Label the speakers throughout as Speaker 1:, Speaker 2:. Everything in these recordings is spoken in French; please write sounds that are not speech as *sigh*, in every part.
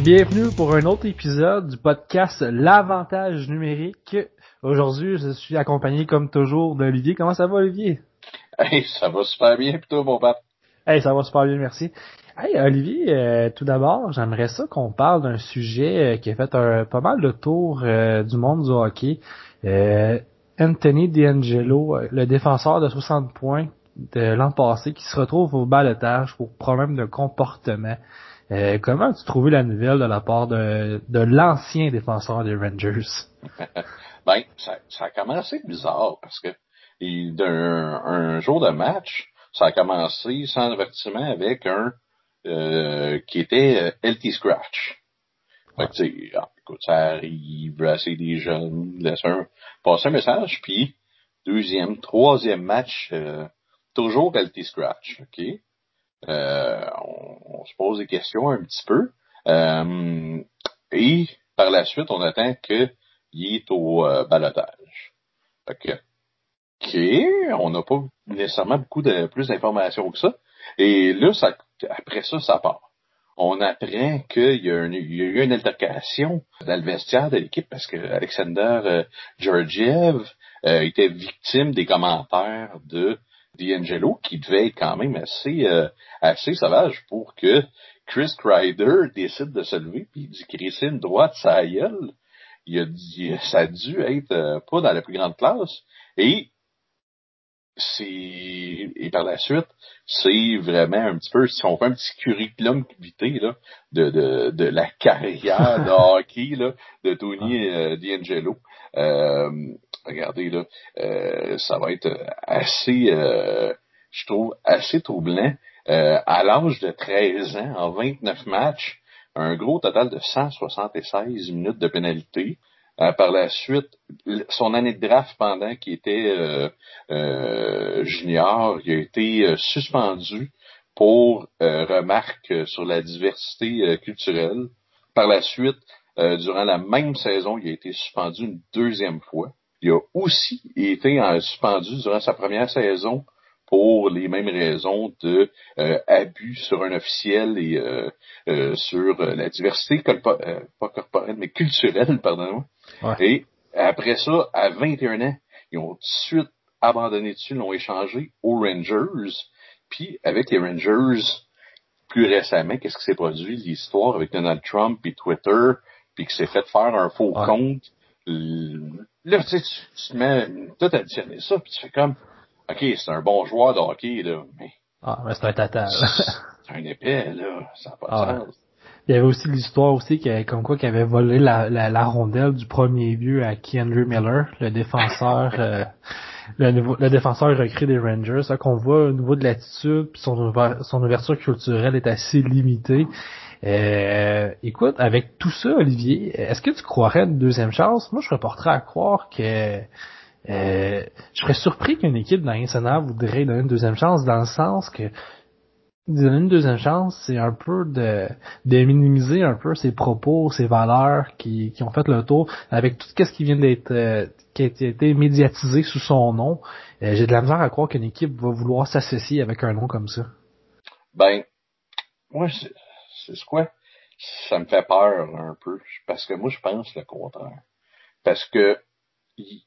Speaker 1: Et bienvenue pour un autre épisode du podcast L'avantage numérique. Aujourd'hui, je suis accompagné comme toujours d'Olivier. Comment ça va, Olivier?
Speaker 2: Hey, ça va super bien, plutôt, mon papa.
Speaker 1: Hey, ça va super bien, merci. Hey, Olivier, euh, tout d'abord, j'aimerais ça qu'on parle d'un sujet euh, qui a fait un, pas mal de tour euh, du monde du hockey. Anthony D'Angelo, le défenseur de 60 points de l'an passé, qui se retrouve au balotage pour problème de comportement. Comment as-tu trouvé la nouvelle de la part de, de l'ancien défenseur des Rangers? *laughs*
Speaker 2: ben, ça, ça a commencé bizarre parce que d'un un jour de match, ça a commencé sans avertissement avec un euh, qui était euh, LT Scratch. Fait que, ah, écoute, ça arrive, brasser des jeunes, laisser un, passer un message, puis deuxième, troisième match, euh, toujours LT Scratch, ok? On, on, se pose des questions un petit peu. et par la suite, on attend qu'il est au balotage. Fait que, ok, on n'a pas nécessairement beaucoup de plus d'informations que ça. Et là, ça, après ça, ça part. On apprend qu'il y, a eu une altercation dans le vestiaire de l'équipe parce que Alexander euh, Georgiev euh, était victime des commentaires de D'Angelo qui devait être quand même assez euh, assez sauvage pour que Chris Kreider décide de se lever puis il dit Christine droite sa gueule. Il a dit ça a dû être pas dans la plus grande classe et c'est et par la suite, c'est vraiment un petit peu si on fait un petit curriculum vitae là de, de, de la carrière de *laughs* hockey là de Tony euh, D'Angelo. Euh, regardez là, euh, ça va être assez, euh, je trouve assez troublant. à l'âge de 13 ans, en 29 matchs, un gros total de 176 minutes de pénalité. Euh, par la suite, son année de draft pendant qu'il était euh, euh, junior, il a été suspendu pour remarque sur la diversité culturelle. Par la suite, durant la même saison, il a été suspendu une deuxième fois. Il a aussi été suspendu durant sa première saison pour les mêmes raisons de euh, abus sur un officiel et euh, euh, sur la diversité pas corporelle mais culturelle *laughs* pardon. Et après ça à 21 ans ils ont tout de suite abandonné dessus l'ont échangé aux Rangers. Puis avec les Rangers plus récemment qu'est-ce qui s'est produit? L'histoire avec Donald Trump et Twitter puis qui s'est fait faire un faux compte là tu, sais, tu, te mets tout additionner ça puis tu fais comme OK, c'est un bon joueur de hockey, là, mais.
Speaker 1: Ah, mais c'est un tata,
Speaker 2: C'est un épais, là. Ça n'a pas de ah, sens.
Speaker 1: Il y avait aussi l'histoire aussi qui comme quoi qu'il avait volé la, la, rondelle du premier but à Kendrick Miller, le défenseur euh, *laughs* le, le, défenseur recrue des Rangers. Ça qu'on voit au niveau de l'attitude, puis son, son ouverture culturelle est assez limitée. Euh, écoute, avec tout ça, Olivier, est-ce que tu croirais une deuxième chance? Moi, je reporterais à croire que euh, je serais surpris qu'une équipe dans nationale voudrait donner une deuxième chance dans le sens que donner une deuxième chance, c'est un peu de, de minimiser un peu ses propos, ses valeurs qui, qui ont fait le tour avec tout ce qui vient d'être euh, qui a été médiatisé sous son nom. Euh, j'ai de la misère à croire qu'une équipe va vouloir s'associer avec un nom comme ça.
Speaker 2: Ben, moi, c'est quoi? Ça me fait peur un peu, parce que moi, je pense le contraire. Parce que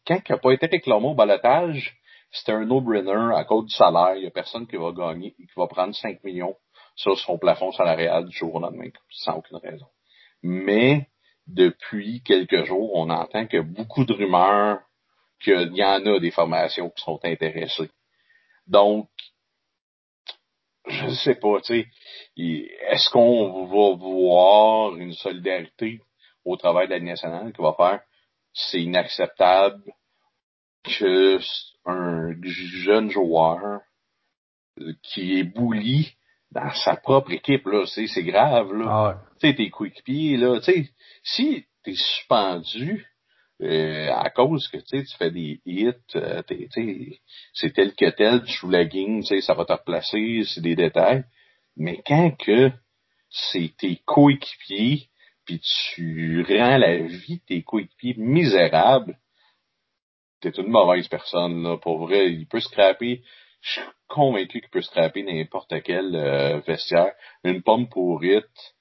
Speaker 2: quand il n'a pas été réclamé au balotage, c'était un no-brainer à cause du salaire. Il n'y a personne qui va gagner, qui va prendre 5 millions sur son plafond salarial du jour au lendemain, sans aucune raison. Mais depuis quelques jours, on entend que beaucoup de rumeurs qu'il y en a des formations qui sont intéressées. Donc, je ne sais pas, tu sais, est-ce qu'on va voir une solidarité au travail de la nationale qui va faire? C'est inacceptable que un jeune joueur qui est bouli dans sa propre équipe, là, c'est, c'est grave, là. Ah tu sais, tes coéquipiers, là, tu sais, si t'es suspendu euh, à cause que, tu fais des hits, euh, c'est tel que tel, tu joues la game, ça va te replacer, c'est des détails. Mais quand que c'est tes coéquipiers puis tu rends la vie de tes coéquipiers misérable, t'es une mauvaise personne, là. Pour vrai, il peut scraper. Je suis convaincu qu'il peut scraper n'importe quel euh, vestiaire. Une pomme pourrite,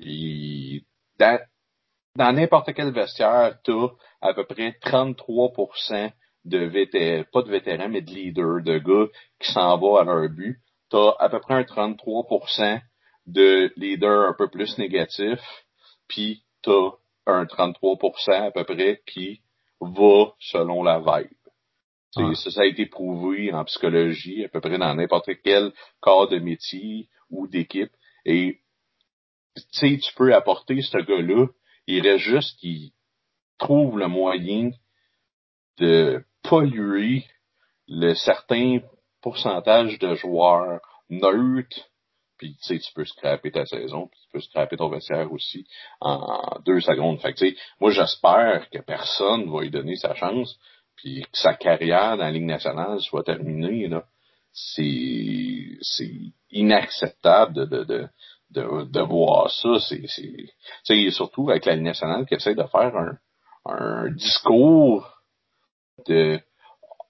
Speaker 2: il dans, n'importe quel vestiaire, tu as à peu près 33% de vétérans, pas de vétérans, mais de leaders, de gars qui s'en vont à leur but. Tu as à peu près un 33% de leaders un peu plus négatifs, puis tu as un 33% à peu près qui va selon la vibe. Ça, a été prouvé en psychologie, à peu près dans n'importe quel corps de métier ou d'équipe. Et tu peux apporter ce gars-là, il reste juste qu'il trouve le moyen de polluer le certain pourcentage de joueurs neutres puis tu sais, tu peux scraper ta saison, puis tu peux scraper ton vestiaire aussi en deux secondes. Moi j'espère que personne va lui donner sa chance, puis que sa carrière dans la Ligue nationale soit terminée. Là. C'est, c'est inacceptable de, de, de, de, voir ça. C'est, c'est, surtout avec la Ligue nationale qui essaie de faire un, un discours de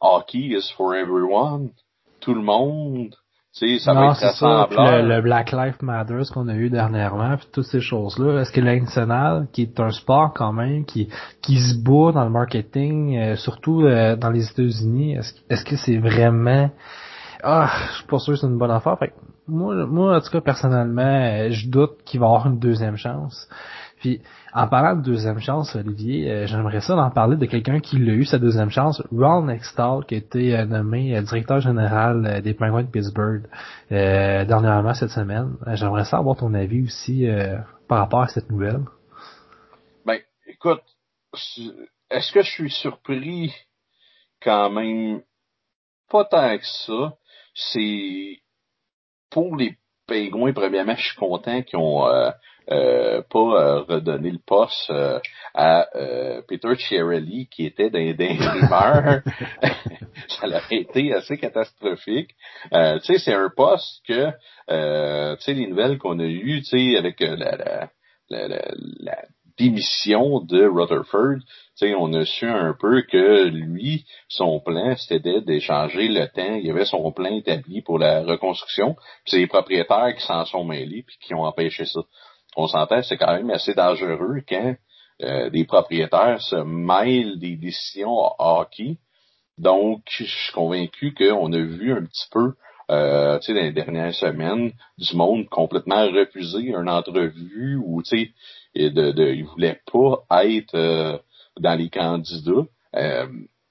Speaker 2: hockey is for everyone. Tout le monde ça
Speaker 1: non, c'est ça. le, Black Lives Matter qu'on a eu dernièrement, puis toutes ces choses-là. Est-ce que l'international, qui est un sport quand même, qui qui se bat dans le marketing, euh, surtout euh, dans les États-Unis, est-ce est-ce que c'est vraiment ah, je suis pas sûr que c'est une bonne affaire. Fait moi, moi, en tout cas, personnellement, je doute qu'il va avoir une deuxième chance. Puis, en parlant de deuxième chance, Olivier, euh, j'aimerais ça d'en parler de quelqu'un qui l'a eu sa deuxième chance, Ron Nextall, qui a été euh, nommé euh, directeur général des Penguins de Pittsburgh dernièrement cette semaine. j'aimerais ça avoir ton avis aussi par rapport à cette nouvelle.
Speaker 2: Ben, écoute, est-ce que je suis surpris quand même? Pas tant que ça? C'est pour les Pingouins, premièrement, je suis content qu'ils ont pas euh, redonner le poste euh, à Peter Chiarelli qui était dans, des rumeurs. *laughs* ça aurait été assez catastrophique. tu sais, c'est un poste que tu sais les nouvelles qu'on a eues, tu sais avec la, la, la, la démission de Rutherford, sais, on a su un peu que lui, son plan, c'était d'échanger le temps. Il y avait son plan établi pour la reconstruction. C'est les propriétaires qui s'en sont mêlés puis qui ont empêché ça on s'entend, c'est quand même assez dangereux quand euh, des propriétaires se mêlent des décisions hockey. Donc, je suis convaincu qu'on a vu un petit peu, euh, tu sais, dans les dernières semaines, du monde complètement refuser une entrevue ou, tu sais, de, de, ils voulaient pas être euh, dans les candidats. Euh,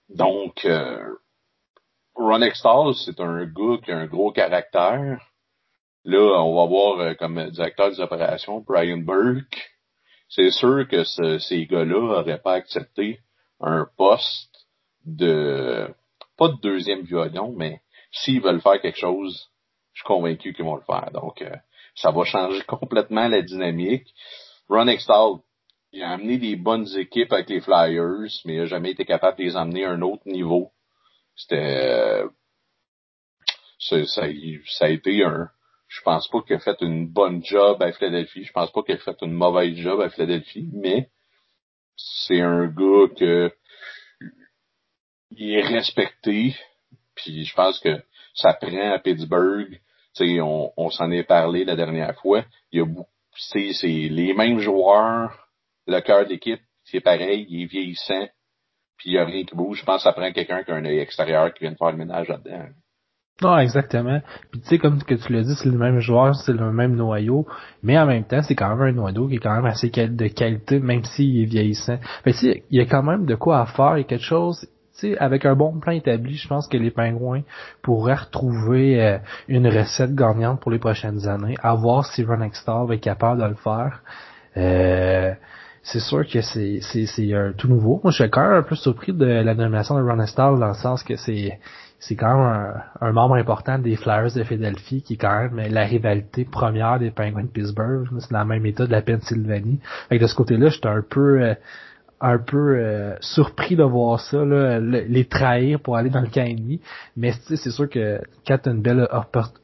Speaker 2: donc, Ron Extall, c'est un gars qui a un gros caractère. Là, on va voir euh, comme directeur des opérations Brian Burke. C'est sûr que ces gars-là n'auraient pas accepté un poste de pas de deuxième violon, mais s'ils veulent faire quelque chose, je suis convaincu qu'ils vont le faire. Donc, euh, ça va changer *laughs* complètement la dynamique. Ron Extall, il a amené des bonnes équipes avec les Flyers, mais il n'a jamais été capable de les emmener à un autre niveau. C'était euh, ça, ça, a été un, je pense pas qu'il a fait une bonne job à Philadelphie. Je pense pas qu'il a fait une mauvaise job à Philadelphie, mais c'est un gars que il est respecté. Puis je pense que ça prend à Pittsburgh. on, on s'en est parlé la dernière fois. Il y a c'est, c'est les mêmes joueurs. Le cœur d'équipe, c'est pareil, il est vieillissant. Puis il y a rien qui bouge. Je pense que ça prend quelqu'un qui a un œil extérieur qui vient de faire le ménage là-dedans.
Speaker 1: Non, exactement. Puis tu sais, comme que tu l'as dit, c'est le même joueur, c'est le même noyau, mais en même temps, c'est quand même un noyau qui est quand même assez de qualité, même s'il est vieillissant. Fait tu il y a quand même de quoi à faire, il y a quelque chose, tu sais, avec un bon plan établi, je pense que les pingouins pourraient retrouver euh, une recette gagnante pour les prochaines années, à voir si Ron va être capable de le faire. Euh, c'est sûr que c'est c'est un tout nouveau. Moi, je suis quand même un peu surpris de la nomination de Ron Extall dans le sens que c'est c'est quand même un, membre important des Flyers de Philadelphie qui est quand même la rivalité première des Penguins de Pittsburgh. C'est le même état de la Pennsylvanie. Fait de ce côté-là, j'étais un peu euh, un peu euh, surpris de voir ça, là, les trahir pour aller dans le camp ennemi. Mais c'est sûr que quand t'as une belle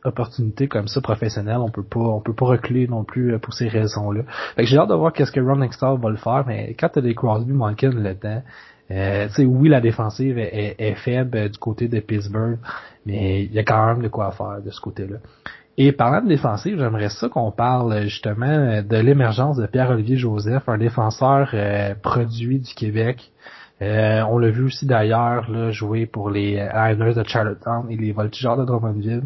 Speaker 1: opportunité comme ça professionnelle, on peut pas on peut pas reculer non plus euh, pour ces raisons-là. Fait que j'ai hâte de voir qu'est-ce que Ron Nextall va le faire, mais quand t'as des Crosby Malkin là-dedans, euh, oui, la défensive est, faible euh, du côté de Pittsburgh, mais il y a quand même de quoi faire de ce côté-là. Et parlant de défensive, j'aimerais ça qu'on parle justement de l'émergence de Pierre-Olivier Joseph, un défenseur produit du Québec. on l'a vu aussi d'ailleurs jouer pour les Islanders de Charlottetown et les Voltigeurs de Drummondville.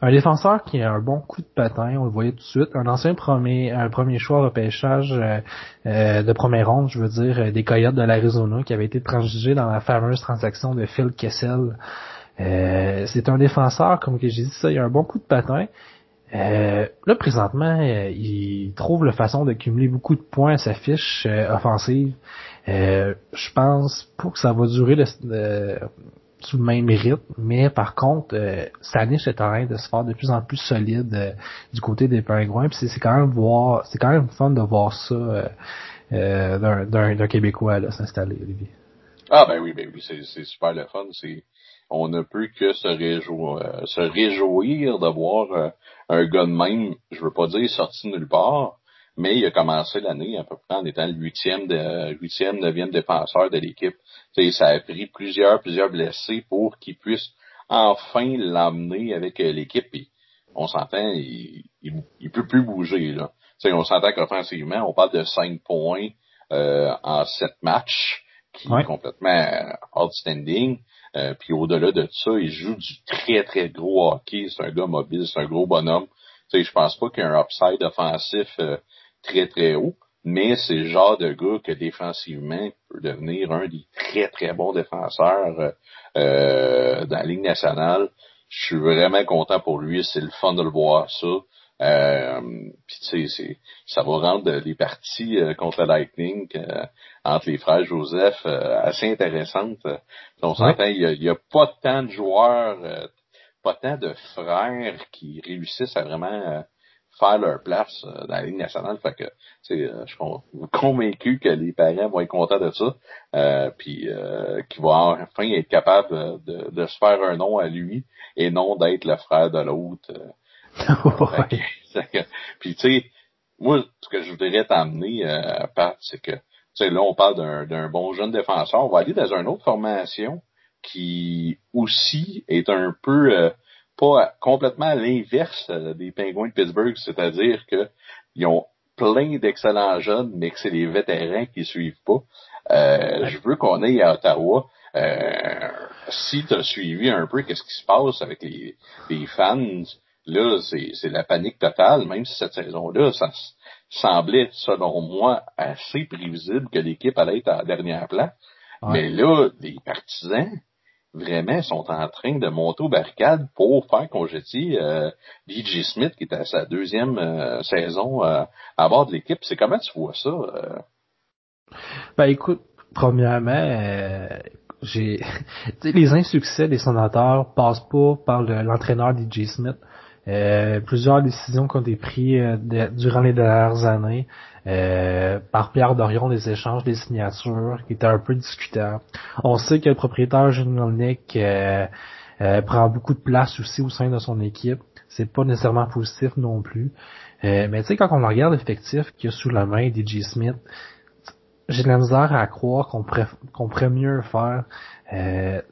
Speaker 1: Un défenseur qui a un bon coup de patin, on le voyait tout de suite. Un ancien premier, un premier choix repêchage euh, euh, de première ronde, je veux dire, euh, des Coyotes de l'Arizona, qui avait été transigé dans la fameuse transaction de Phil Kessel. c'est un défenseur, comme que j'ai dit ça, il a un bon coup de patin. là, présentement, il trouve la façon de cumuler beaucoup de points à sa fiche offensive. je pense pas que ça va durer le, le même rythme, mais par contre, euh, sa niche est en train de se faire de plus en plus solide euh, du côté des pingouins. Puis c'est quand même voir, c'est quand même fun de voir ça euh, euh d'un Québécois là s'installer, Olivier.
Speaker 2: Ah ben oui, ben oui, c'est super le fun. C'est on ne peut que se réjouir, se réjouir de voir un gars de même, je veux pas dire sorti nulle part, mais il a commencé l'année à peu près en étant le huitième, de, huitième, neuvième défenseur de l'équipe. Ça a pris plusieurs, plusieurs blessés pour qu'il puisse enfin l'amener avec euh, l'équipe. on s'entend, il, il, peut plus bouger. Là. on s'entend qu'offensivement, on parle de cinq points euh, en sept matchs, qui est complètement euh, outstanding. puis au-delà de ça, il joue du très, très gros hockey. C'est un gars mobile, c'est un gros bonhomme. Je pense pas qu'il y ait un upside offensif très, très haut, mais c'est le genre de gars que défensivement peut devenir un des très, très bons défenseurs euh, dans la Ligue nationale. Je suis vraiment content pour lui, c'est le fun de le voir ça. Euh, tu sais, ça va rendre les parties euh, contre le Lightning euh, entre les frères Joseph assez intéressantes. On s'entend, il n'y a, a, pas tant de joueurs, pas tant de frères qui réussissent à vraiment faire leur place euh, dans la Ligue nationale. Fait que, euh, je suis convaincu que les parents vont être contents de ça. Euh, puis euh, qu'il va enfin être capable de, de, se faire un nom à lui et non d'être le frère de l'autre. *laughs* *laughs* puis tu sais, moi, ce que je voudrais t'amener, euh, Pat, c'est que tu sais, là, on parle d'un bon jeune défenseur. On va aller dans une autre formation qui aussi est un peu pas complètement à l'inverse euh, des Pingouins de Pittsburgh, c'est-à-dire que ils ont plein d'excellents jeunes, mais que c'est les vétérans qui suivent pas. Euh, je veux qu'on aille à Ottawa. Euh, si tu as suivi un peu qu'est-ce qui se passe avec les, les fans, là, c'est la panique totale, même si cette saison-là, ça semblait, selon moi, assez prévisible que l'équipe allait être à dernière place. Mais là, les partisans, vraiment sont en train de monter aux barricades pour faire congétier euh, DJ Smith qui est à sa deuxième euh, saison euh, à bord de l'équipe. C'est comment tu vois ça? Euh?
Speaker 1: Ben écoute, premièrement, j'ai *laughs* les insuccès des sénateurs passent pas par l'entraîneur DJ Smith. Euh, plusieurs décisions qui ont été prises euh, durant les dernières années euh, par Pierre Dorion, des échanges, des signatures, qui étaient un peu discutables. On sait que le propriétaire Nick prend beaucoup de place aussi au sein de son équipe. C'est pas nécessairement positif non plus. mais tu sais, quand on regarde l'effectif qu'il y a sous la main DJ Smith, j'ai de la misère à croire qu'on pourrait, qu'on pourrait mieux faire.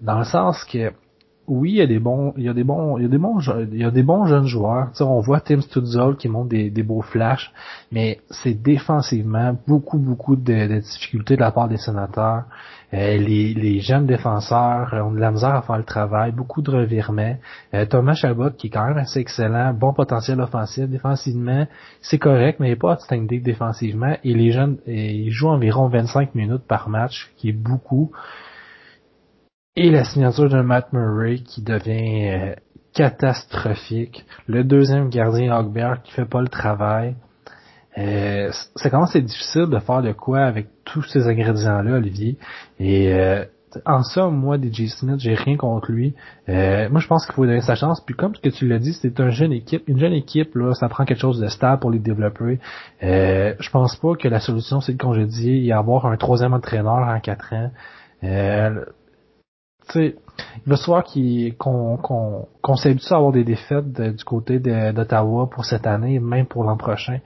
Speaker 1: dans le sens que oui, il y a des bons, il y a des bons, il y a des bons, il y a des bons jeunes joueurs. on voit Tim Stutzel qui montre des, des beaux flashs, mais c'est défensivement beaucoup, beaucoup de, difficultés de la part des sénateurs. Euh, les, jeunes défenseurs ont de la misère à faire le travail, beaucoup de revirements. Euh, Thomas Chabot, qui est quand même assez excellent, bon potentiel offensif, défensivement, c'est correct, mais il n'est pas outstanding défensivement. Et les jeunes, ils jouent environ 25 minutes par match, qui est beaucoup. Et la signature de Matt Murray qui devient euh, catastrophique. Le deuxième gardien Hogbert qui fait pas le travail. Euh, c'est quand c'est difficile de faire de quoi avec tous ces ingrédients-là, Olivier. Et euh, en somme, moi, DJ Smith, j'ai rien contre lui. Euh, moi, je pense qu'il faut donner sa chance. Puis comme ce que tu l'as dit, c'est une jeune équipe. Une jeune équipe, là, ça prend quelque chose de stable pour les développer. Euh, je pense pas que la solution, c'est de congédier et avoir un troisième entraîneur en quatre ans. Euh, sais, le soir qu'on qu'on qu'on s'habitue à avoir des défaites du côté d'Ottawa pour cette année, même pour l'an prochain,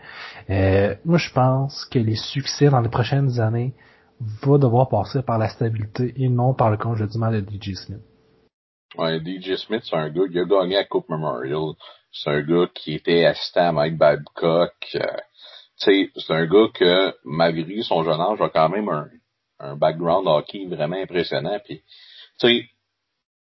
Speaker 1: euh, moi je pense que les succès dans les prochaines années vont devoir passer par la stabilité et non par le congédiement de DJ Smith.
Speaker 2: Ouais, DJ Smith, c'est un gars qui a gagné à Coupe Memorial. C'est un gars qui était assistant à Mike Babcock. Euh, c'est un gars que, malgré son jeune âge, a quand même un, un background hockey vraiment impressionnant. Puis, tu sais,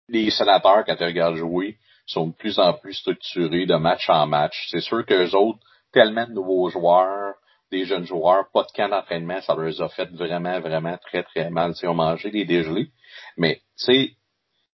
Speaker 2: les sénateurs, quand tu regardes jouer, sont de plus en plus structurés de match en match. C'est sûr qu'eux autres, tellement de nouveaux joueurs, des jeunes joueurs, pas de camp d'entraînement, ça leur a fait vraiment, vraiment très, très mal. Ils ont mangé des dégelés. Mais, tu sais,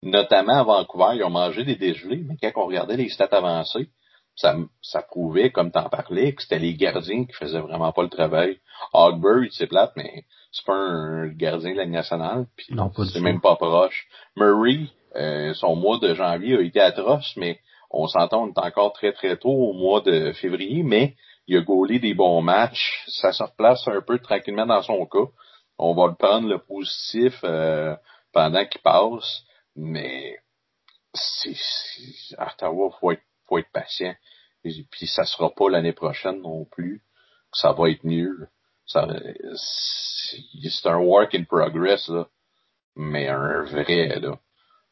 Speaker 2: notamment à Vancouver, ils ont mangé des dégelés, mais quand on regardait les stats avancées, ça, ça prouvait, comme t'en parlais, que c'était les gardiens qui faisaient vraiment pas le travail. Hogberg, c'est plate, mais c'est pas un gardien de la nationale, puis c'est même pas proche. Murray, euh, son mois de janvier a été atroce, mais on s'entend, on est encore très très tôt au mois de février, mais il a gaulé des bons matchs. Ça se replace un peu tranquillement dans son cas. On va le prendre le positif euh, pendant qu'il passe, mais c'est, Ottawa, faut être, faut être patient. Et puis ça sera pas l'année prochaine non plus. Ça va être mieux. C'est un work in progress là, mais un vrai là.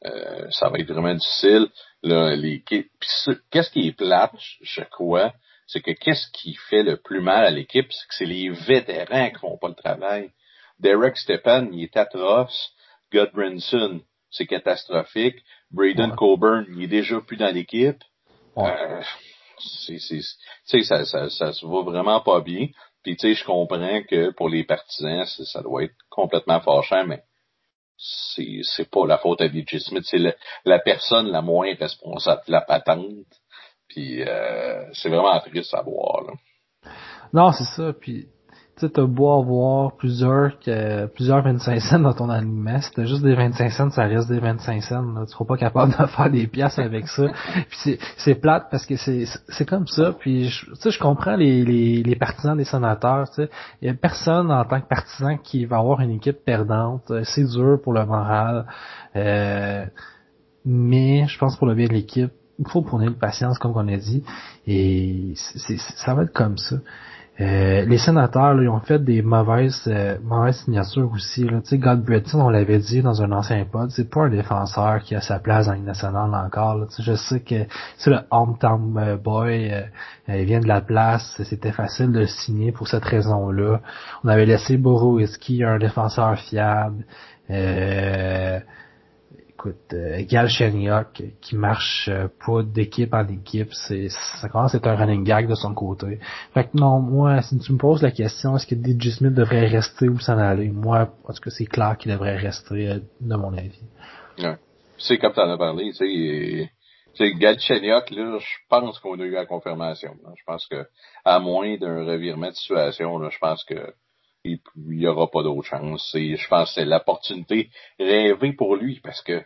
Speaker 2: Euh, ça va être vraiment difficile. Là, les, qu'est-ce qui est plate, je crois, c'est que qu'est-ce qui fait le plus mal à l'équipe, c'est que c'est les vétérans qui font pas le travail. Derek Stepan, il est atroce. Godbranson, c'est catastrophique. Braden Coburn, il est déjà plus dans l'équipe. Euh, c'est, c'est, ça, ça, ça se va vraiment pas bien. Puis tu sais, je comprends que pour les partisans, ça doit être complètement fâchant, mais c'est, pas la faute à DJ Smith, c'est la personne la moins responsable la patente. Puis euh, c'est vraiment triste à voir. Là.
Speaker 1: Non, c'est ça. Puis tu sais, beau avoir plusieurs que, plusieurs 25 cents dans ton alignement. Si t'as juste des 25 cents, ça reste des 25 cents. Là. Tu seras pas capable de *laughs* faire des pièces avec ça. Puis c'est, c'est plate parce que c'est, c'est comme ça. Puis tu sais, je comprends les, les, les partisans des sénateurs. Tu sais, il y a personne en tant que partisan qui va avoir une équipe perdante. C'est dur pour le moral. Euh, mais je pense pour le bien de l'équipe, il faut prendre une patience, comme on a dit, et c'est, ça va être comme ça. Euh, les sénateurs, ils ont fait des mauvaises euh, mauvaises signatures aussi. Là. Tu sais, Godbretton, on l'avait dit dans un ancien pod, c'est pas un défenseur qui a sa place dans le national encore. Sais, je sais que c'est le hometown euh, boy, il vient de la place, c'était facile de le signer pour cette raison-là. On avait laissé Borowski, un défenseur fiable. Euh, écoute, euh, Gal qui marche euh, pas d'équipe en équipe, c'est ça commence à être un running gag de son côté. Fait que non, moi, si tu me poses la question, est-ce que DJ Smith devrait rester ou s'en aller, moi, parce que c'est clair qu'il devrait rester, euh, de mon avis.
Speaker 2: Ouais. C'est comme t'en as parlé, tu sais, Gal là, je pense qu'on a eu la confirmation. Je pense que, à moins d'un revirement de situation, là, je pense que il n'y aura pas d'autre chance. Et je pense que c'est l'opportunité rêvée pour lui parce que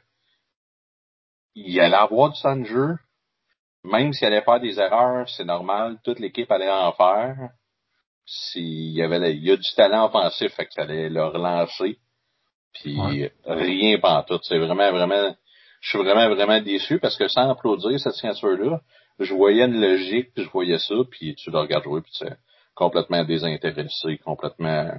Speaker 2: il allait avoir du temps de jeu. Même s'il allait faire des erreurs, c'est normal. Toute l'équipe allait en faire. S'il y avait, il y a du talent offensif, fait que ça allait le relancer. Puis rien pas tout. C'est vraiment, vraiment, je suis vraiment, vraiment déçu parce que sans applaudir cette signature-là, je voyais une logique, puis je voyais ça, puis tu le regardes jouer, puis tu complètement désintéressé, complètement.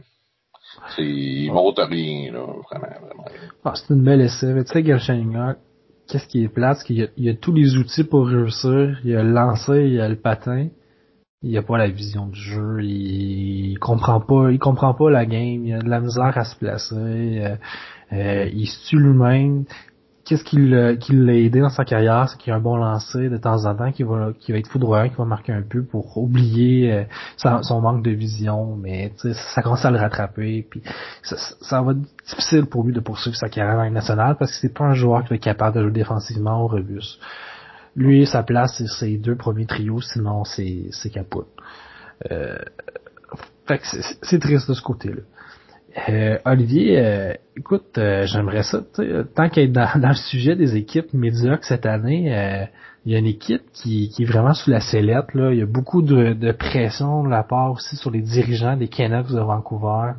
Speaker 2: Il monte rien, là, vraiment, vraiment.
Speaker 1: Ah, c'est une belle essai. Tu sais, qu'est-ce qui est plate, c'est qu'il y, a, tous les outils pour réussir. Il y a le lancer, il y a le patin. Il y a pas la vision du jeu. Il, comprend pas, il comprend pas la game. Il a de la misère à se placer. Euh, euh, il se tue lui-même qu'est-ce qui l'a aidé dans sa carrière, c'est qu'il a un bon lancer de temps en temps, qui va, va être foudroyant, qui va marquer un peu pour oublier euh, son manque de vision, mais ça commence à le rattraper, puis ça, va être difficile pour lui de poursuivre sa carrière dans le national parce que c'est pas un joueur qui va être capable de jouer défensivement au rebus. Lui, sa place, c'est ses deux premiers trios, sinon c'est capote. Euh, fait que c'est triste de ce côté-là. Euh, Olivier, euh, écoute, euh, j'aimerais ça, tant qu'être dans, *laughs* dans, le sujet des équipes médiocres cette année, il y a une équipe qui, qui, est vraiment sous la sellette. Il y a beaucoup de, de, pression de la part aussi sur les dirigeants des Canucks de Vancouver.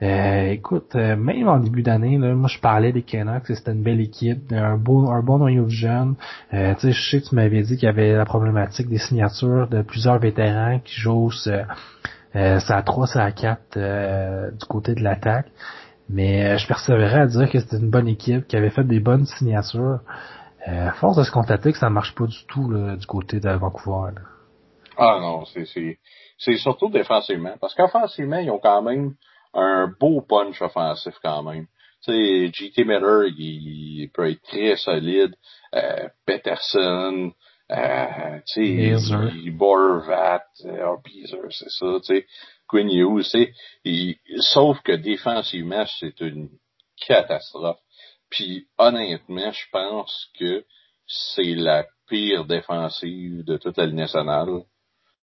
Speaker 1: écoute, même en début d'année, moi je parlais des Canucks, c'était une belle équipe, un bon, un bon noyau de jeunes. Euh, je sais que tu m'avais dit qu'il y avait la problématique des signatures de plusieurs vétérans qui jouent euh, c'est à 3, c'est à 4 euh, du côté de l'attaque. Mais je persévérais à dire que c'était une bonne équipe, qui avait fait des bonnes signatures. à force de se constater que ça marche pas du tout du côté de Vancouver.
Speaker 2: Ah non, c'est surtout défensivement. Parce qu'offensivement, ils ont quand même un beau punch offensif quand même. Tu sais, JT Miller, il, peut être très solide. Euh, Peterson, euh, tu sais, Borvat, euh, c'est ça, tu sais. Quinn Hughes, tu sauf que défensivement, c'est une catastrophe. Puis honnêtement, je pense que c'est la pire défensive de toute la Ligue nationale.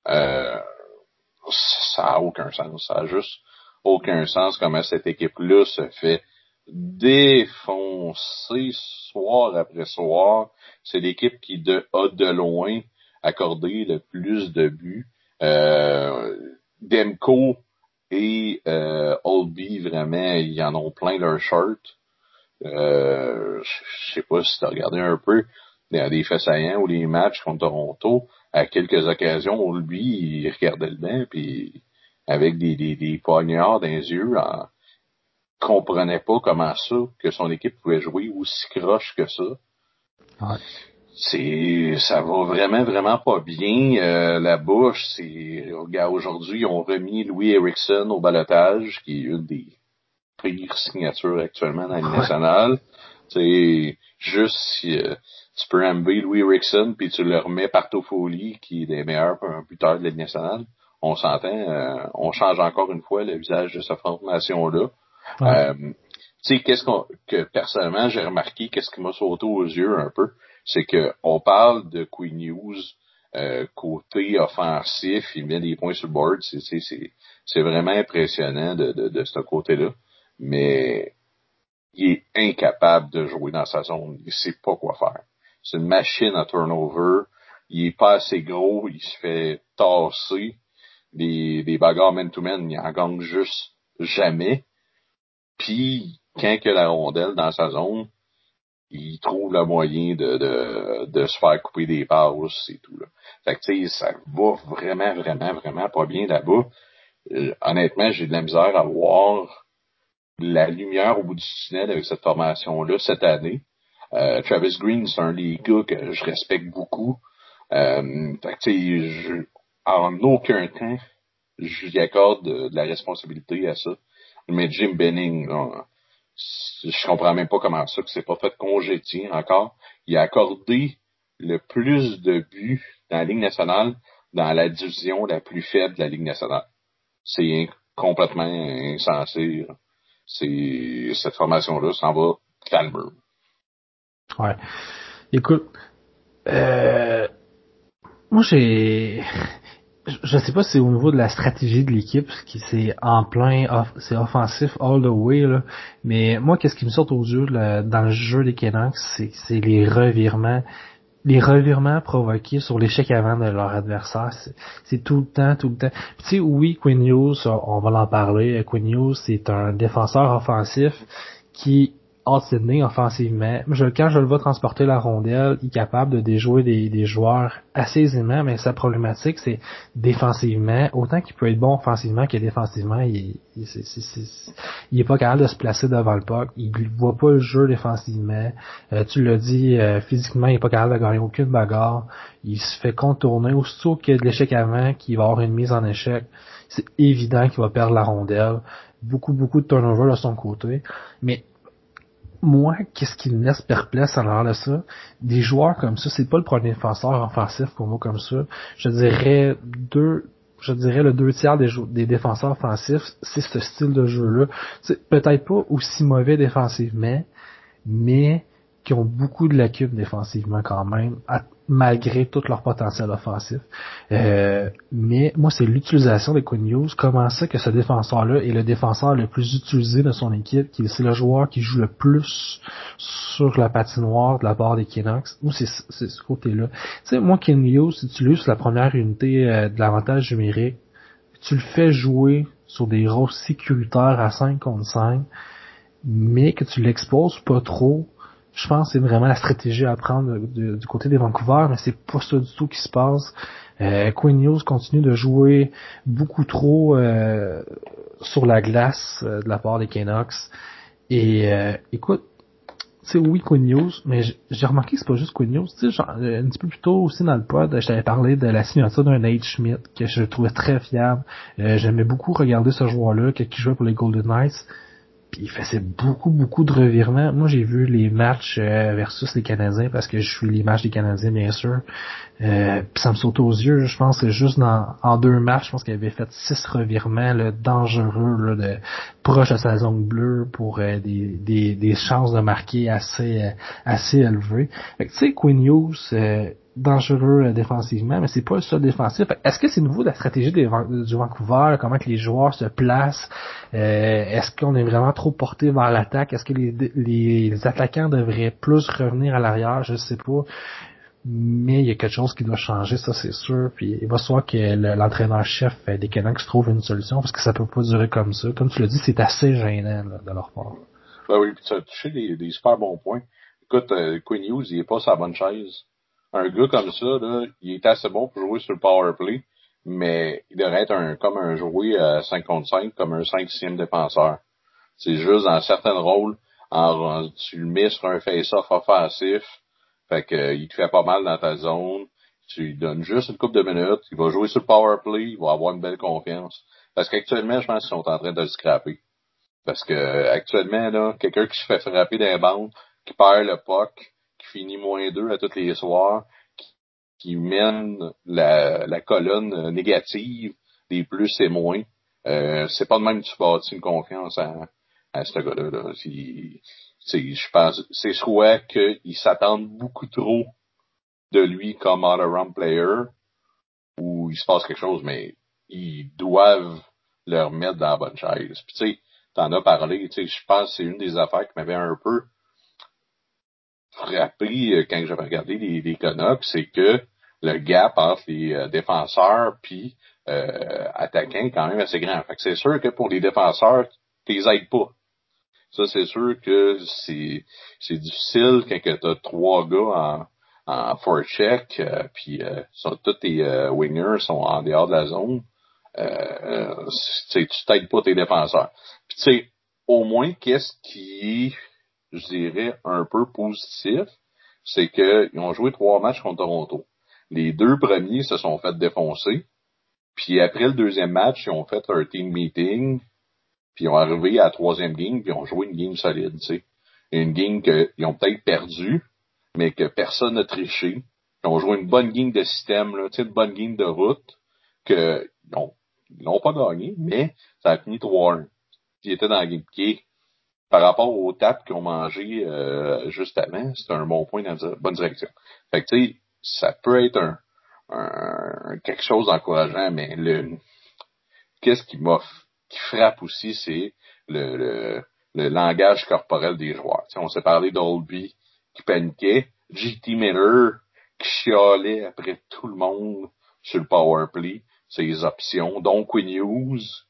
Speaker 2: Euh, ça a aucun sens. Ça a juste aucun sens comment cette équipe-là se fait défoncer soir après soir. C'est l'équipe qui a de loin accordé le plus de buts. Euh, Demko et euh, Oldby, vraiment, ils en ont plein leur shirt. Euh, je sais pas si tu as regardé un peu des faits saillants ou les matchs contre Toronto à quelques occasions, lui, il regardait le bain, puis avec des, des, des poignards dans les yeux, comprenait pas comment ça, que son équipe pouvait jouer aussi croche que ça. Ouais. C'est, ça va vraiment, vraiment pas bien. Euh, la bouche, c'est, regarde, aujourd'hui, ils ont remis Louis Erickson au balotage, qui est une des pires signatures actuellement dans la nationale. C'est juste si, euh, tu peux enlever Louis Rickson puis tu le remets par Toffoli, qui est des meilleurs buteurs de la nationale. On s'entend, euh, on change encore une fois le visage de cette Euh, tu sais, qu'est-ce qu'on, que personnellement j'ai remarqué, qu'est-ce qui m'a sauté aux yeux un peu, c'est que on parle de Queen News euh, côté offensif, il met des points sur le board, c'est, vraiment impressionnant de, de, de ce côté-là. Mais il est incapable de jouer dans sa zone. Il sait pas quoi faire. C'est une machine à turnover. Il est pas assez gros. Il se fait tasser. Des, des bagarres man-to-man, il en gagne juste jamais. Puis, quand il a la rondelle dans sa zone, il trouve le moyen de, de, de se faire couper des passes et tout. Là. Fait que, tu sais, ça va vraiment, vraiment, vraiment pas bien là-bas. Euh, honnêtement, j'ai de la misère à voir la lumière au bout du tunnel avec cette formation-là cette année. Euh, Travis Green, c'est un des gars que je respecte beaucoup. Euh, je, en aucun temps, je lui accorde de, la responsabilité à ça. Mais Jim Benning, je comprends même pas comment ça que c'est pas fait congétier encore. Il a accordé le plus de buts dans la Ligue nationale dans la division la plus faible de la Ligue nationale. C'est complètement insensé. C'est cette formation-là s'en va calme.
Speaker 1: Ouais. Écoute, euh, moi j'ai, je sais pas si c'est au niveau de la stratégie de l'équipe qui c'est en plein, c'est offensif all the way là, mais moi qu'est-ce qui me sort aux yeux dans le jeu des Canucks, c'est c'est les revirements les revirements provoqués sur l'échec avant de leur adversaire, c'est tout le temps, tout le temps. tu sais, oui, Quinn Hughes, on va en parler, Quinn Hughes, c'est un défenseur offensif qui hors Sydney offensivement. Je, quand je le vois transporter la rondelle, il est capable de déjouer des, des joueurs assez aisément, mais sa problématique, c'est défensivement. Autant qu'il peut être bon offensivement que défensivement, il, il, est, pas capable de se placer devant le puck. Il voit pas le jeu défensivement. Euh, tu l'as dit, euh, physiquement, il est pas capable de gagner aucune bagarre. Il se fait contourner. Aussitôt qu'il y a de l'échec avant, qu'il va avoir une mise en échec, c'est évident qu'il va perdre la rondelle beaucoup, beaucoup de turnover de son côté. Mais moi, qu'est-ce qui me laisse perplexe en de ça? Des joueurs comme ça, c'est pas le premier défenseur offensif pour moi comme ça. Je dirais deux, je dirais le deux tiers des, des défenseurs offensifs, c'est ce style de jeu-là. C'est peut-être pas aussi mauvais défensivement, mais qui ont beaucoup de lacunes défensivement quand même, malgré tout leur potentiel offensif. Euh, mais moi, c'est l'utilisation des Quinn News. Comment ça que ce défenseur-là est le défenseur le plus utilisé de son équipe, qui c'est le joueur qui joue le plus sur la patinoire de la part des Canucks. Ou c'est ce côté-là? Tu sais, moi, Hughes, si tu l'utilises la première unité euh, de l'avantage numérique, tu le fais jouer sur des rôles sécuritaires à 5 contre 5, mais que tu l'exposes pas trop je pense que c'est vraiment la stratégie à prendre du côté des Vancouver, mais c'est pas ça du tout qui se passe. Euh, Quinn News continue de jouer beaucoup trop euh, sur la glace de la part des Canucks. Et écoute, sais, oui, Quinn News, mais j'ai remarqué que c'est pas juste Quinn News. Tu sais, un petit peu plus tôt aussi dans le pod, je t'avais parlé de la signature d'un Nate Schmidt que je trouvais très fiable. Euh, j'aimais beaucoup regarder ce joueur-là qui jouait pour les Golden Knights il faisait beaucoup, beaucoup de revirements. Moi, j'ai vu les matchs euh, versus les Canadiens parce que je suis les matchs des Canadiens, bien sûr. Euh, ça me saute aux yeux. Je pense que juste dans, en deux matchs, je pense qu'il avait fait six revirements dangereux, là, de, proche de sa zone bleue pour euh, des, des, des, chances de marquer assez, euh, assez élevées. tu sais, Quinn Hughes, dangereux euh, défensivement, mais c'est pas le seul défensif. Est-ce que c'est nouveau la stratégie du Vancouver, comment que les joueurs se placent? Euh, est-ce qu'on est vraiment trop porté vers l'attaque? Est-ce que les, les, attaquants devraient plus revenir à l'arrière? Je sais pas. Mais il y a quelque chose qui doit changer, ça c'est sûr. Puis il va se voir que l'entraîneur-chef des Canucks trouve une solution parce que ça peut pas durer comme ça. Comme tu l'as dit, c'est assez gênant de leur part.
Speaker 2: Ben oui, tu as touché des, super bons points. Écoute, euh, Quinn Hughes, il est pas sa bonne chaise un gars comme ça, il est assez bon pour jouer sur le power play, mais il devrait être un, comme un joué à 5 contre 5, comme un 5-6e défenseur. C'est juste dans certains rôles, tu le mets sur un face-off offensif, fait que il te fait pas mal dans ta zone, tu lui donnes juste une couple de minutes, il va jouer sur le power play, il va avoir une belle confiance. Parce qu'actuellement, je pense qu'ils sont en train de le scraper. Parce que actuellement, là, quelqu'un qui se fait frapper d'un bandes, qui perd le puck, finit moins deux à tous les soirs, qui, mène la, colonne négative des plus et moins. Euh, c'est pas de même que tu bâtis une confiance à, ce gars-là. Je pense, c'est soit qu'ils s'attendent beaucoup trop de lui comme all-around player, ou il se passe quelque chose, mais ils doivent le remettre dans la bonne chaise. Tu sais, t'en as parlé, tu sais, je pense que c'est une des affaires qui m'avait un peu frappé euh, quand j'avais regardé les, les Canucks, c'est que le gap entre les euh, défenseurs puis euh, attaquants est quand même assez grand. Fait que c'est sûr que pour les défenseurs, tu les aides pas. Ça, c'est sûr que c'est c'est difficile quand tu as trois gars en, en forecheck, euh, puis euh, tous tes wingers sont en dehors de la zone. Euh, tu t'aides pas tes défenseurs. Puis tu sais, au moins, qu'est-ce qui je dirais, un peu positif, c'est qu'ils ont joué trois matchs contre Toronto. Les deux premiers se sont fait défoncer. Puis après le deuxième match, ils ont fait un team meeting. Puis ils ont arrivé à la troisième game, puis ils ont joué une game solide. Une game qu'ils ont peut-être perdu, mais que personne n'a triché. Ils ont joué une bonne game de système, une bonne game de route, que ils n'ont pas gagné, mais ça a fini 3-1. Ils étaient dans la game qui par rapport aux tapes qu'ils ont mangé euh, juste avant, c'est un bon point dans la bonne direction. Fait que tu sais, ça peut être un, un quelque chose d'encourageant, mais le qu'est-ce qui m'a qui frappe aussi, c'est le, le, le, langage corporel des joueurs. on s'est parlé d'Olby qui paniquait, JT Miller qui chialait après tout le monde sur le power play, ses options, donc Quinn Hughes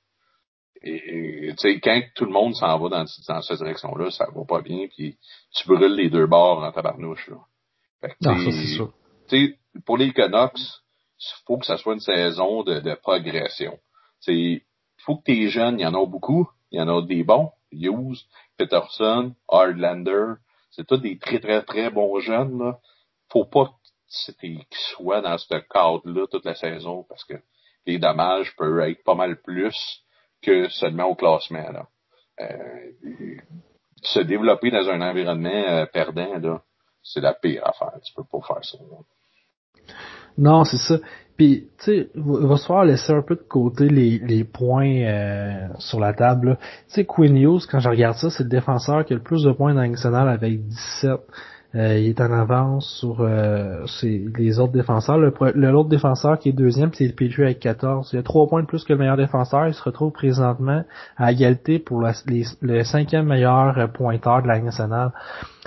Speaker 2: et, tu sais, quand tout le monde s'en va dans, dans cette direction-là, ça va pas bien, puis tu brûles les deux bords en tabarnouche. Là. Fait que, non, ça, Pour les Canucks, il faut que ça soit une saison de, de progression. Il faut que tes jeunes, il y en a beaucoup, il y en a des bons, Hughes, Peterson, Hardlander, c'est tous des très très très bons jeunes. Là. Faut pas qu'ils soient dans ce cadre-là toute la saison parce que les dommages peuvent être pas mal plus que seulement au classement. Là. Euh, se développer dans un environnement euh, perdant, c'est la pire affaire. Tu peux pas faire ça.
Speaker 1: Non, c'est ça. Puis, tu sais, il va se faire laisser un peu de côté les, points euh, sur la table. Tu sais, Quinn quand je regarde ça, c'est le défenseur qui a le plus de points dans national avec 17. Euh, il est en avance sur euh, les autres défenseurs. Le, l'autre défenseur qui est deuxième, c'est le Petrie avec 14. Il a trois points de plus que le meilleur défenseur. Il se retrouve présentement à égalité pour le cinquième meilleur euh, pointeur de la nationale.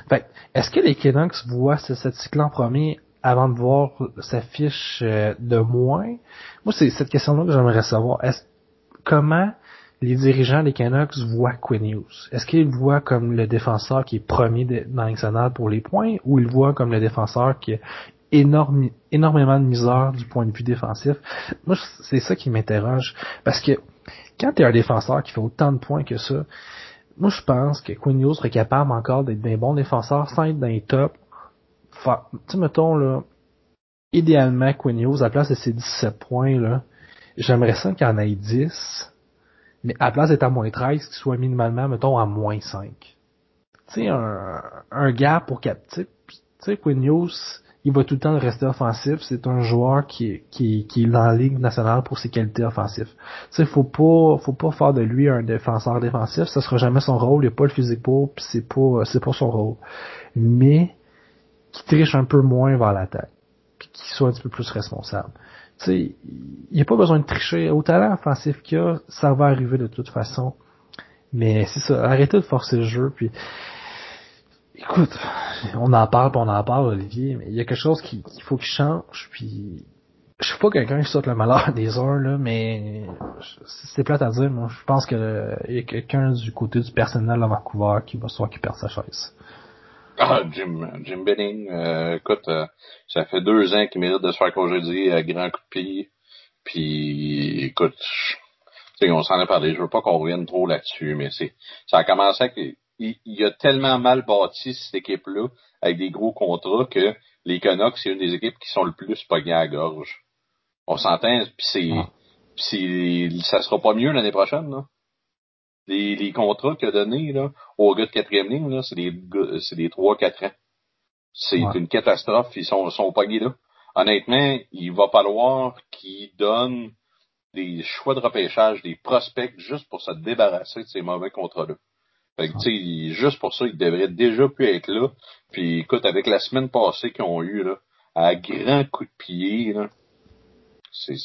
Speaker 1: Fait, est-ce que les Canucks voient ce cycle en premier avant de voir sa fiche de moins? Moi, c'est cette question-là que j'aimerais savoir. Est-ce, comment les dirigeants des Canucks voient Quinn Hughes? Est-ce qu'ils le voient comme le défenseur qui est premier dans national pour les points ou ils le voient comme le défenseur qui a énormément de misère du point de vue défensif? Moi, c'est ça qui m'interroge. Parce que quand t'es un défenseur qui fait autant de points que ça, moi je pense que Quinn serait capable encore d'être des bons défenseurs sans être dans les tops. Tu sais, mettons, là, idéalement, Quinn à la place de ses 17 points, là, j'aimerais ça qu'il en ait 10, mais à la place d'être à moins 13, qu'il soit minimalement, mettons, à moins 5. Tu sais, un, un gars pour capter, tu sais, Quinn il va tout le temps rester offensif. C'est un joueur qui, qui, qui est dans la Ligue nationale pour ses qualités offensives. Tu sais, faut pas, faut pas faire de lui un défenseur défensif. Ça sera jamais son rôle. Il a pas le physique pour, pis c'est pas, c'est pas son rôle. Mais, qui triche un peu moins vers l'attaque. Puis qui soit un petit peu plus responsable. Tu sais, il n'y a pas besoin de tricher. Au talent offensif qu'il a, ça va arriver de toute façon. Mais c'est ça, arrêtez de forcer le jeu, puis Écoute, on en parle, on en parle, Olivier, mais il y a quelque chose qu'il faut qu'il change, puis je suis pas quelqu'un qui saute le malheur *laughs* des heures, là, mais c'est plate à dire, moi. Je pense que il y a quelqu'un du côté du personnel à Vancouver qui va soit qui perd sa chaise.
Speaker 2: Ah, Jim, Jim Benning, euh, écoute, euh, ça fait deux ans qu'il mérite de se faire congédier à grand coup de pied. Puis, écoute, on s'en a parlé, je veux pas qu'on revienne trop là-dessus, mais c'est ça a commencé avec il, a tellement mal bâti cette équipe-là avec des gros contrats que les Canucks, c'est une des équipes qui sont le plus pognées à la gorge. On s'entend, puis c'est, ah. ça sera pas mieux l'année prochaine, là. Les, les contrats qu'il a donnés, aux gars de quatrième ligne, là, c'est des, c'est des 3-4 ans. C'est une catastrophe, ils sont, sont pognés là. Honnêtement, il va falloir qu'ils donnent des choix de repêchage, des prospects, juste pour se débarrasser de ces mauvais contrats-là. Fait que, tu sais, juste pour ça, il devrait déjà pu être là. Puis, écoute, avec la semaine passée qu'ils ont eu, là, à grand coup de pied, là, c'est,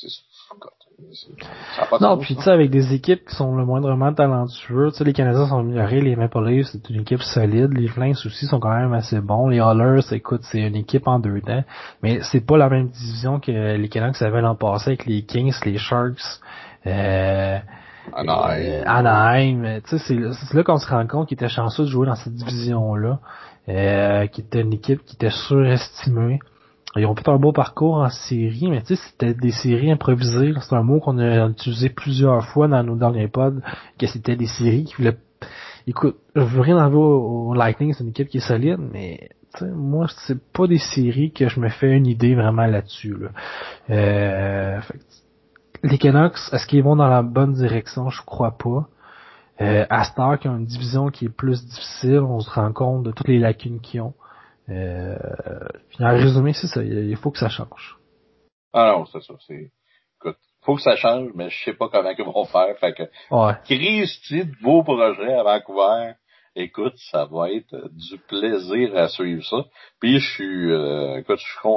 Speaker 1: non, puis tu sais, avec des équipes qui sont le moindrement talentueux, tu sais, les Canadiens sont améliorés, les Maple Leafs, c'est une équipe solide, les Flames aussi sont quand même assez bons, les Oilers, écoute, c'est une équipe en deux temps, mais c'est pas la même division que les Canadiens avaient l'an passé avec les Kings, les Sharks, euh,
Speaker 2: Anaheim.
Speaker 1: Anaheim. Tu sais, c'est là qu'on se rend compte qu'il était chanceux de jouer dans cette division-là, euh, qui était une équipe qui était surestimée. Ils ont fait un beau parcours en série, mais tu sais, c'était des séries improvisées. C'est un mot qu'on a utilisé plusieurs fois dans nos derniers pods, que c'était des séries qui voulaient... Écoute, je veux rien enlever au, Lightning, c'est une équipe qui est solide, mais moi, c'est pas des séries que je me fais une idée vraiment là-dessus. Là. Euh, les Canucks, est-ce qu'ils vont dans la bonne direction? Je crois pas. Euh, Astar, qui a une division qui est plus difficile, on se rend compte de toutes les lacunes qu'ils ont. Euh, en résumé, c'est ça, il faut que ça change.
Speaker 2: Ah non, c'est ça, c'est... Écoute, faut que ça change, mais je sais pas comment ils vont faire. Fait que,
Speaker 1: ouais.
Speaker 2: crise de beaux projets à Vancouver écoute, ça va être du plaisir à suivre ça. Puis je suis, euh, écoute, je suis,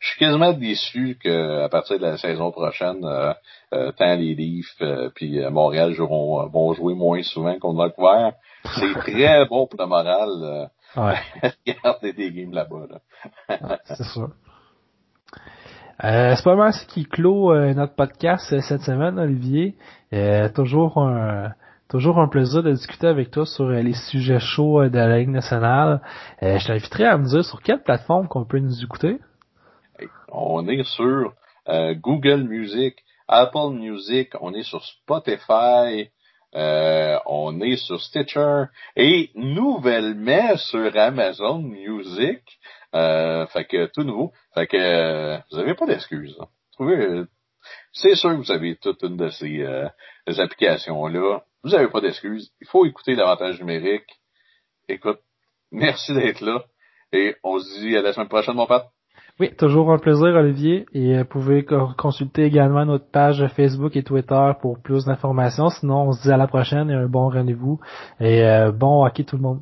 Speaker 2: je suis quasiment déçu qu'à partir de la saison prochaine, euh, euh tant les Leafs euh, puis Montréal joueront, vont jouer moins souvent va Vancouver. C'est *laughs* très bon pour le moral.
Speaker 1: Ouais. *laughs*
Speaker 2: regarder des games là-bas. Là.
Speaker 1: c'est sûr. c'est pas mal ce qui clôt notre podcast cette semaine, Olivier. toujours un Toujours un plaisir de discuter avec toi sur euh, les sujets chauds euh, de la Ligue nationale. Euh, je t'inviterai à me dire sur quelle plateforme qu'on peut nous écouter.
Speaker 2: On est sur Google Music, Apple Music, on est sur Spotify, on est sur Stitcher et nouvellement sur Amazon Music. fait que tout nouveau. Fait que vous avez pas d'excuses. Hein. C'est sûr que vous avez toute une de ces applications-là. Vous n'avez pas d'excuses. Il faut écouter l'avantage numérique. Écoute, merci d'être là. Et on se dit à la semaine prochaine, mon pote.
Speaker 1: Oui, toujours un plaisir, Olivier. Et vous euh, pouvez consulter également notre page Facebook et Twitter pour plus d'informations. Sinon, on se dit à la prochaine et un bon rendez-vous. Et euh, bon hockey tout le monde.